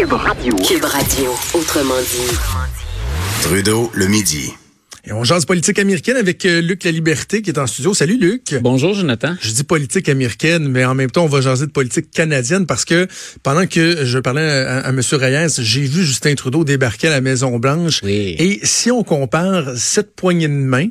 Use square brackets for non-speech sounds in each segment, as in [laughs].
Cube Radio. Cube Radio, autrement dit. Trudeau, le midi. Et on jase politique américaine avec euh, Luc La Liberté qui est en studio. Salut Luc. Bonjour Jonathan. Je dis politique américaine, mais en même temps, on va jaser de politique canadienne parce que pendant que je parlais à, M. Reyes, j'ai vu Justin Trudeau débarquer à la Maison-Blanche. Oui. Et si on compare cette poignée de main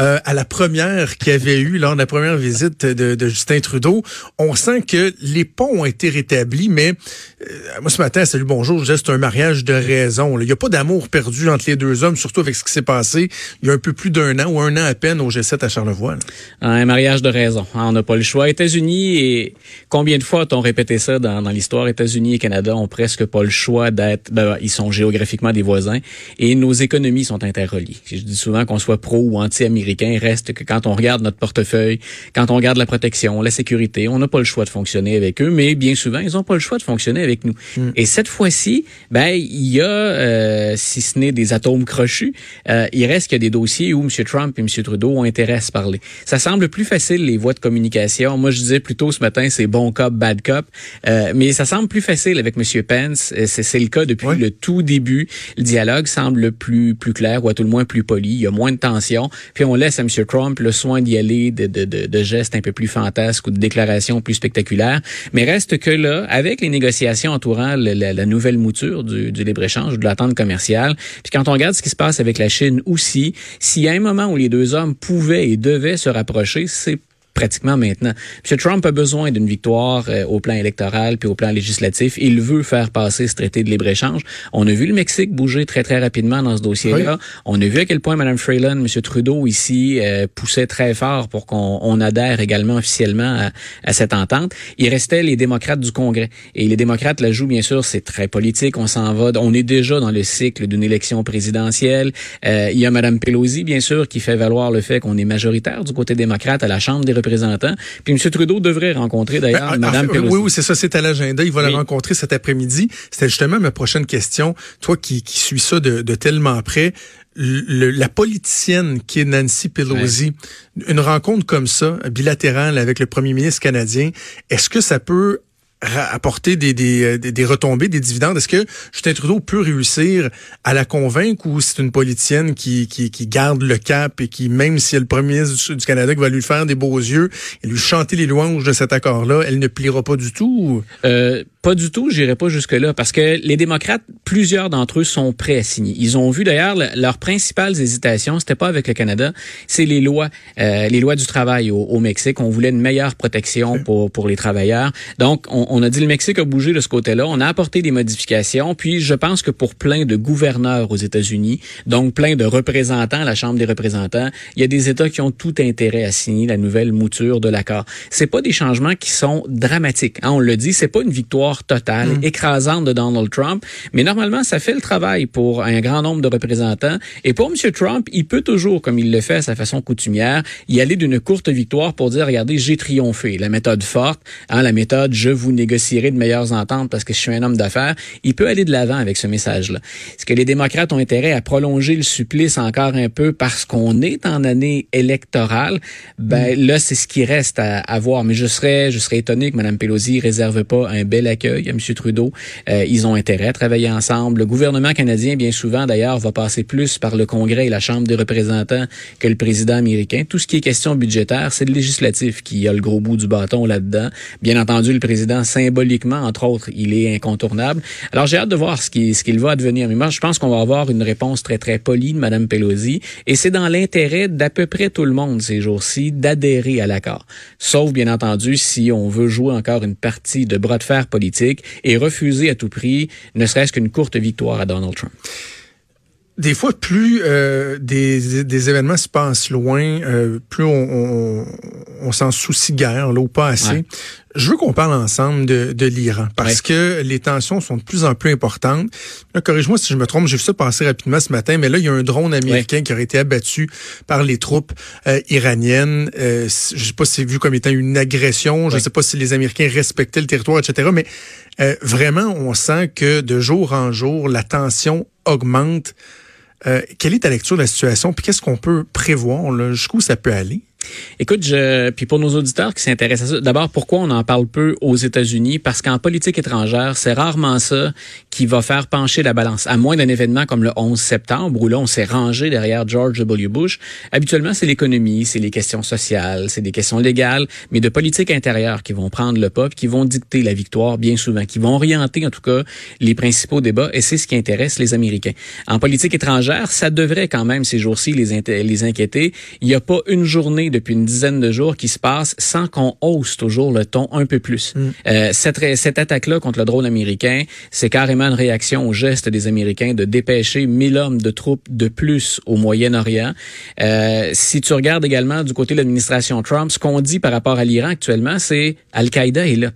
euh, à la première qu'il y avait eu lors de la première visite de, de, Justin Trudeau, on sent que les ponts ont été rétablis, mais euh, moi ce matin, salut bonjour, je c'est un mariage de raison. Il n'y a pas d'amour perdu entre les deux hommes, surtout avec ce qui s'est passé il y a un peu plus d'un an ou un an à peine au G7 à Charlevoix. Un mariage de raison. Ah, on n'a pas le choix. États-Unis et combien de fois ont répété ça dans, dans l'histoire? États-Unis et Canada ont presque pas le choix d'être. Ben, ils sont géographiquement des voisins et nos économies sont interreliées. Je dis souvent qu'on soit pro ou anti-américain américain reste que quand on regarde notre portefeuille, quand on regarde la protection, la sécurité, on n'a pas le choix de fonctionner avec eux, mais bien souvent, ils n'ont pas le choix de fonctionner avec nous. Hmm. Et cette fois-ci, ben il y a, euh, si ce n'est des atomes crochus, euh, il reste qu'il y a des dossiers où M. Trump et M. Trudeau ont intérêt à se parler. Ça semble plus facile, les voies de communication. Moi, je disais plutôt ce matin, c'est bon cop, bad cop. Euh, mais ça semble plus facile avec M. Pence. C'est le cas depuis le tout début. Le dialogue semble plus, plus clair ou à tout le moins plus poli. Il y a moins de tension. Puis on on laisse à M. Trump le soin d'y aller de, gestes un peu plus fantasques ou de déclarations plus spectaculaires. Mais reste que là, avec les négociations entourant la, nouvelle mouture du, du libre-échange, de l'attente commerciale, puis quand on regarde ce qui se passe avec la Chine aussi, s'il y a un moment où les deux hommes pouvaient et devaient se rapprocher, c'est pratiquement maintenant. M. Trump a besoin d'une victoire euh, au plan électoral puis au plan législatif. Il veut faire passer ce traité de libre-échange. On a vu le Mexique bouger très, très rapidement dans ce dossier-là. On a vu à quel point Mme Freeland, M. Trudeau ici, euh, poussait très fort pour qu'on adhère également officiellement à, à, cette entente. Il restait les démocrates du Congrès. Et les démocrates la jouent, bien sûr, c'est très politique. On s'en va. On est déjà dans le cycle d'une élection présidentielle. Euh, il y a Mme Pelosi, bien sûr, qui fait valoir le fait qu'on est majoritaire du côté démocrate à la Chambre des représentants. Puis M. Trudeau devrait rencontrer d'ailleurs ben, Mme Pelosi. Oui, oui, c'est ça, c'est à l'agenda. Il va la rencontrer cet après-midi. C'était justement ma prochaine question. Toi qui, qui suis ça de, de tellement près, la politicienne qui est Nancy Pelosi, une rencontre comme ça, bilatérale avec le premier ministre canadien, est-ce que ça peut apporter des, des, des, retombées, des dividendes? Est-ce que Justin Trudeau peut réussir à la convaincre ou c'est une politicienne qui, qui, qui, garde le cap et qui, même si elle le premier ministre du, Canada qui va lui faire des beaux yeux et lui chanter les louanges de cet accord-là, elle ne pliera pas du tout? Euh, pas du tout, j'irai pas jusque-là, parce que les démocrates, plusieurs d'entre eux sont prêts à signer. Ils ont vu d'ailleurs leurs principales hésitations, c'était pas avec le Canada, c'est les lois, euh, les lois du travail au, au, Mexique. On voulait une meilleure protection pour pour les travailleurs. Donc, on, on a dit le Mexique a bougé de ce côté-là. On a apporté des modifications. Puis, je pense que pour plein de gouverneurs aux États-Unis, donc plein de représentants à la Chambre des représentants, il y a des États qui ont tout intérêt à signer la nouvelle mouture de l'accord. C'est pas des changements qui sont dramatiques. Hein, on le dit, c'est pas une victoire totale, mm. écrasante de Donald Trump. Mais normalement, ça fait le travail pour un grand nombre de représentants. Et pour M. Trump, il peut toujours, comme il le fait à sa façon coutumière, y aller d'une courte victoire pour dire, regardez, j'ai triomphé. La méthode forte, hein, la méthode, je vous négocierai de meilleures ententes parce que je suis un homme d'affaires. Il peut aller de l'avant avec ce message-là. Est-ce que les démocrates ont intérêt à prolonger le supplice encore un peu parce qu'on est en année électorale? Ben, mm. là, c'est ce qui reste à, à voir. Mais je serais, je serais étonné que Mme Pelosi réserve pas un bel accueil accueil M. Trudeau. Euh, ils ont intérêt à travailler ensemble. Le gouvernement canadien, bien souvent, d'ailleurs, va passer plus par le Congrès et la Chambre des représentants que le président américain. Tout ce qui est question budgétaire, c'est le législatif qui a le gros bout du bâton là-dedans. Bien entendu, le président, symboliquement, entre autres, il est incontournable. Alors, j'ai hâte de voir ce qu'il ce qu'il va advenir. Mais moi, je pense qu'on va avoir une réponse très, très polie de Mme Pelosi. Et c'est dans l'intérêt d'à peu près tout le monde ces jours-ci d'adhérer à l'accord. Sauf, bien entendu, si on veut jouer encore une partie de bras de fer politique et refuser à tout prix ne serait-ce qu'une courte victoire à Donald Trump des fois, plus euh, des, des, événements se passent loin, euh, plus on, on, s'en soucie guère, là, ou pas assez. Je veux qu'on parle ensemble de, de l'Iran, parce que les tensions sont de plus en plus importantes. Corrige-moi si je me trompe, j'ai vu ça passer rapidement ce matin, mais là, il y a un drone américain qui aurait été abattu par les troupes euh, iraniennes. je sais pas si c'est vu comme étant une agression, je sais pas si les Américains respectaient le territoire, etc., mais vraiment, on sent que de jour en jour, la tension augmente. Euh, quelle est ta lecture de la situation? Puis qu'est-ce qu'on peut prévoir? Jusqu'où ça peut aller? Écoute, je, puis pour nos auditeurs qui s'intéressent à ça, d'abord, pourquoi on en parle peu aux États-Unis? Parce qu'en politique étrangère, c'est rarement ça qui va faire pencher la balance. À moins d'un événement comme le 11 septembre, où là, on s'est rangé derrière George W. Bush. Habituellement, c'est l'économie, c'est les questions sociales, c'est des questions légales, mais de politique intérieure qui vont prendre le pas, qui vont dicter la victoire bien souvent, qui vont orienter en tout cas les principaux débats, et c'est ce qui intéresse les Américains. En politique étrangère, ça devrait quand même ces jours-ci les, les inquiéter. Il n'y a pas une journée depuis une dizaine de jours qui se passe sans qu'on hausse toujours le ton un peu plus. Mm. Euh, cette, cette attaque-là contre le drone américain, c'est carrément une réaction au geste des Américains de dépêcher 1000 hommes de troupes de plus au Moyen-Orient. Euh, si tu regardes également du côté de l'administration Trump, ce qu'on dit par rapport à l'Iran actuellement, c'est Al-Qaïda est là.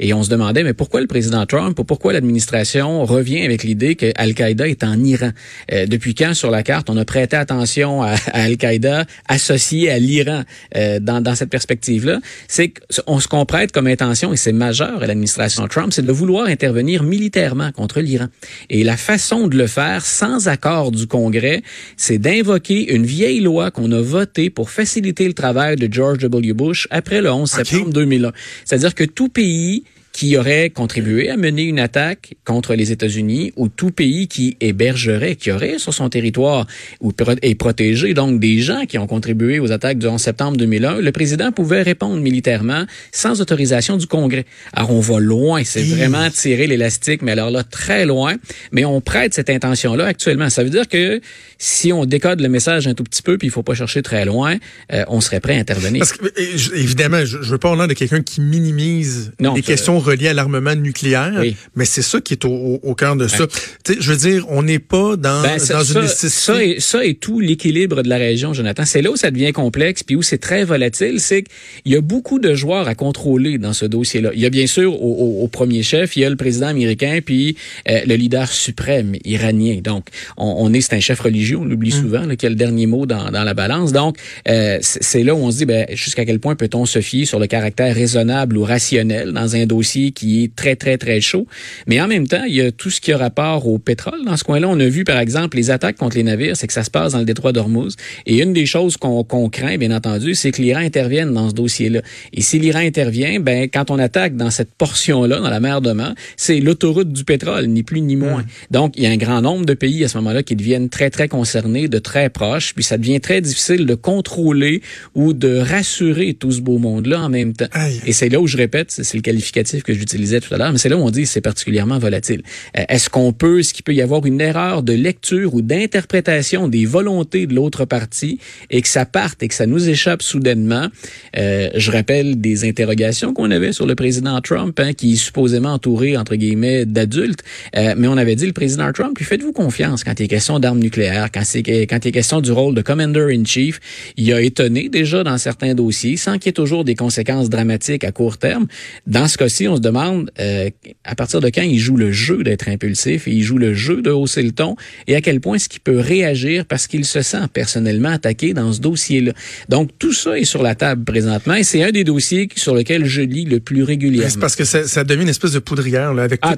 Et on se demandait, mais pourquoi le président Trump ou pourquoi l'administration revient avec l'idée que Al-Qaïda est en Iran? Euh, depuis quand, sur la carte, on a prêté attention à, Al-Qaïda associé à l'Iran euh, dans, dans cette perspective-là? C'est qu'on se comprête comme intention, et c'est majeur à l'administration Trump, c'est de vouloir intervenir militairement contre l'Iran. Et la façon de le faire sans accord du Congrès, c'est d'invoquer une vieille loi qu'on a votée pour faciliter le travail de George W. Bush après le 11 septembre 2001. C'est-à-dire que tout pays qui aurait contribué à mener une attaque contre les États-Unis ou tout pays qui hébergerait, qui aurait sur son territoire ou est protégé donc des gens qui ont contribué aux attaques du 11 septembre 2001, le président pouvait répondre militairement sans autorisation du Congrès. Alors on va loin, c'est vraiment tirer l'élastique, mais alors là très loin, mais on prête cette intention-là actuellement. Ça veut dire que si on décode le message un tout petit peu, puis il faut pas chercher très loin, euh, on serait prêt à intervenir. Parce que, évidemment, je, je veux pas parler de quelqu'un qui minimise les questions relié à l'armement nucléaire, mais c'est ça qui est au, au, cœur de ça. je veux dire, on n'est pas dans, ben, dans ça, une ça et, ça et tout l'équilibre de la région, Jonathan. C'est là où ça devient complexe, puis où c'est très volatile, c'est qu'il y a beaucoup de joueurs à contrôler dans ce dossier-là. Il y a bien sûr au, au, premier chef, il y a le président américain, puis euh, le leader suprême iranien. Donc, on, on est, c'est un chef religieux, on l'oublie mm. souvent, là, qui a le dernier mot dans, dans la balance. Donc, euh, c'est là où on se dit, ben, jusqu'à quel point peut-on se fier sur le caractère raisonnable ou rationnel dans un dossier qui est très, très, très chaud. Mais en même temps, il y a tout ce qui a rapport au pétrole. Dans ce coin-là, on a vu, par exemple, les attaques contre les navires, c'est que ça se passe dans le détroit d'Ormuz. Et une des choses qu'on craint, bien entendu, c'est que l'Iran intervienne dans ce dossier-là. Et si l'Iran intervient, ben, quand on attaque dans cette portion-là, dans la mer d'Oman, c'est l'autoroute du pétrole, ni plus ni moins. Donc, il y a un grand nombre de pays à ce moment-là qui deviennent très, très concernés, de très proches, puis ça devient très difficile de contrôler ou de rassurer tout ce beau monde-là en même temps. Et c'est là où je répète, c'est le qualificatif que j'utilisais tout à l'heure, mais c'est là où on dit c'est particulièrement volatile. Euh, est-ce qu'on peut, est-ce qu'il peut y avoir une erreur de lecture ou d'interprétation des volontés de l'autre partie et que ça parte et que ça nous échappe soudainement? Euh, je rappelle des interrogations qu'on avait sur le président Trump, hein, qui est supposément entouré, entre guillemets, d'adultes, euh, mais on avait dit le président Trump, lui faites-vous confiance quand il est question d'armes nucléaires, quand, c'est, quand il est question du rôle de commander-in-chief. Il a étonné déjà dans certains dossiers, sans qu'il y ait toujours des conséquences dramatiques à court terme. Dans ce cas-ci, on se demande euh, à partir de quand il joue le jeu d'être impulsif et il joue le jeu de hausser le ton et à quel point est-ce qu'il peut réagir parce qu'il se sent personnellement attaqué dans ce dossier-là. Donc tout ça est sur la table présentement et c'est un des dossiers sur lequel je lis le plus régulièrement. C'est parce que ça, ça, devient une espèce de poudrière là, avec ah,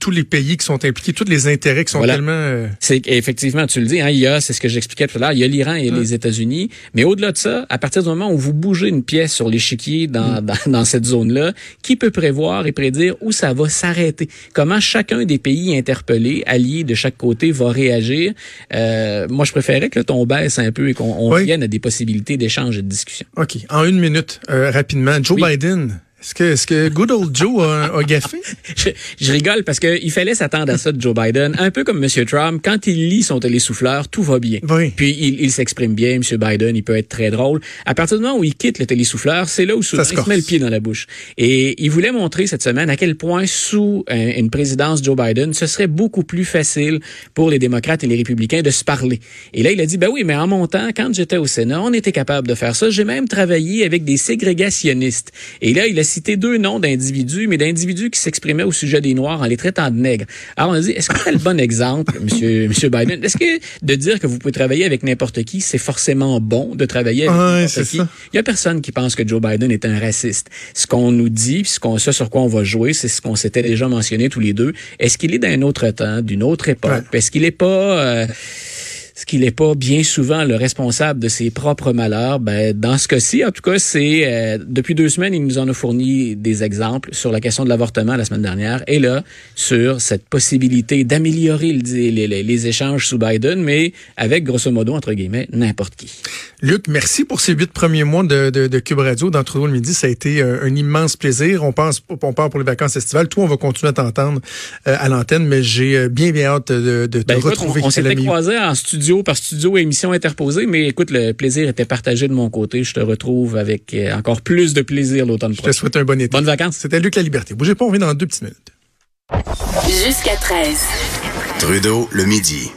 tous les pays qui sont impliqués, tous les intérêts qui sont tellement. Euh, c'est effectivement, tu le dis, hein, il y a, c'est ce que j'expliquais tout à l'heure, il y a l'Iran et les États-Unis, mais au-delà de ça, à partir du moment où vous bougez une pièce sur l'échiquier dans, mm. dans, dans cette zone-là, qui peut prévoir et prédire où ça va s'arrêter. Comment chacun des pays interpellés, alliés de chaque côté, va réagir. Euh, moi, je préférais que le ton baisse un peu et qu'on vienne à des possibilités d'échange et de discussion. OK. En une minute, euh, rapidement, Joe Biden est-ce que, est-ce que Good Old Joe a, a gaffé? [laughs] je, je, rigole parce qu'il fallait s'attendre à ça de Joe Biden. Un peu comme M. Trump, quand il lit son télésouffleur, tout va bien. Oui. Puis il, il s'exprime bien, M. Biden, il peut être très drôle. À partir du moment où il quitte le télésouffleur, c'est là où souvent il se met le pied dans la bouche. Et il voulait montrer cette semaine à quel point sous une présidence Joe Biden, ce serait beaucoup plus facile pour les démocrates et les républicains de se parler. Et là, il a dit, ben oui, mais en montant, quand j'étais au Sénat, on était capable de faire ça. J'ai même travaillé avec des ségrégationnistes. Et là, il a cité deux noms d'individus, mais d'individus qui s'exprimaient au sujet des Noirs en les traitant de nègres. Alors on a dit, est-ce que c'est le bon exemple, monsieur, [laughs] monsieur Biden? Est-ce que de dire que vous pouvez travailler avec n'importe qui, c'est forcément bon de travailler avec n'importe qui? Il y a personne qui pense que Joe Biden est un raciste. Ce qu'on nous dit, ce qu'on, ce sur quoi on va jouer, c'est ce qu'on s'était déjà mentionné tous les deux. Est-ce qu'il est d'un autre temps, d'une autre époque? Est-ce qu'il est pas... Euh, est-ce qu'il n'est pas bien souvent le responsable de ses propres malheurs? Ben, dans ce cas-ci, en tout cas, c'est euh, depuis deux semaines, il nous en a fourni des exemples sur la question de l'avortement la semaine dernière et là, sur cette possibilité d'améliorer les, les, les, échanges sous Biden, mais avec, grosso modo, entre guillemets, n'importe qui. Luc, merci pour ces huit premiers mois de, de, de Cube Radio dans Trudeau le Midi. Ça a été euh, un, immense plaisir. On pense, on part pour les vacances estivales. Toi, on va continuer à t'entendre euh, à l'antenne, mais j'ai bien, bien hâte de, de te ben, retrouver. On, on s'était croisés en studio par studio émission interposée, mais écoute, le plaisir était partagé de mon côté. Je te retrouve avec euh, encore plus de plaisir l'automne prochain. Je te souhaite un bon été. Bonnes vacances. C'était Luc La Liberté. Bougez pas, on revient dans deux petites minutes. Jusqu'à 13. Trudeau, le midi.